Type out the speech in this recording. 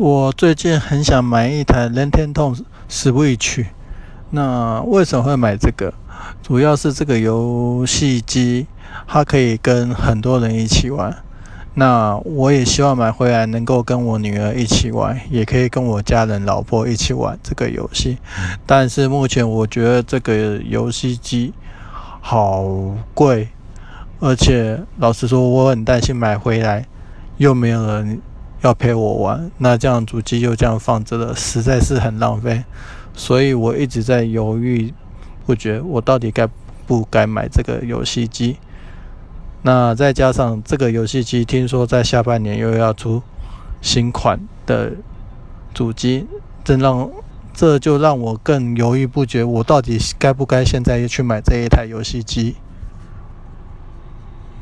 我最近很想买一台 Nintendo Switch，那为什么会买这个？主要是这个游戏机，它可以跟很多人一起玩。那我也希望买回来能够跟我女儿一起玩，也可以跟我家人、老婆一起玩这个游戏。但是目前我觉得这个游戏机好贵，而且老实说，我很担心买回来又没有人要陪我玩，那这样主机就这样放着了，实在是很浪费。所以我一直在犹豫不决，我到底该不该买这个游戏机？那再加上这个游戏机，听说在下半年又要出新款的主机，这让这就让我更犹豫不决，我到底该不该现在去买这一台游戏机？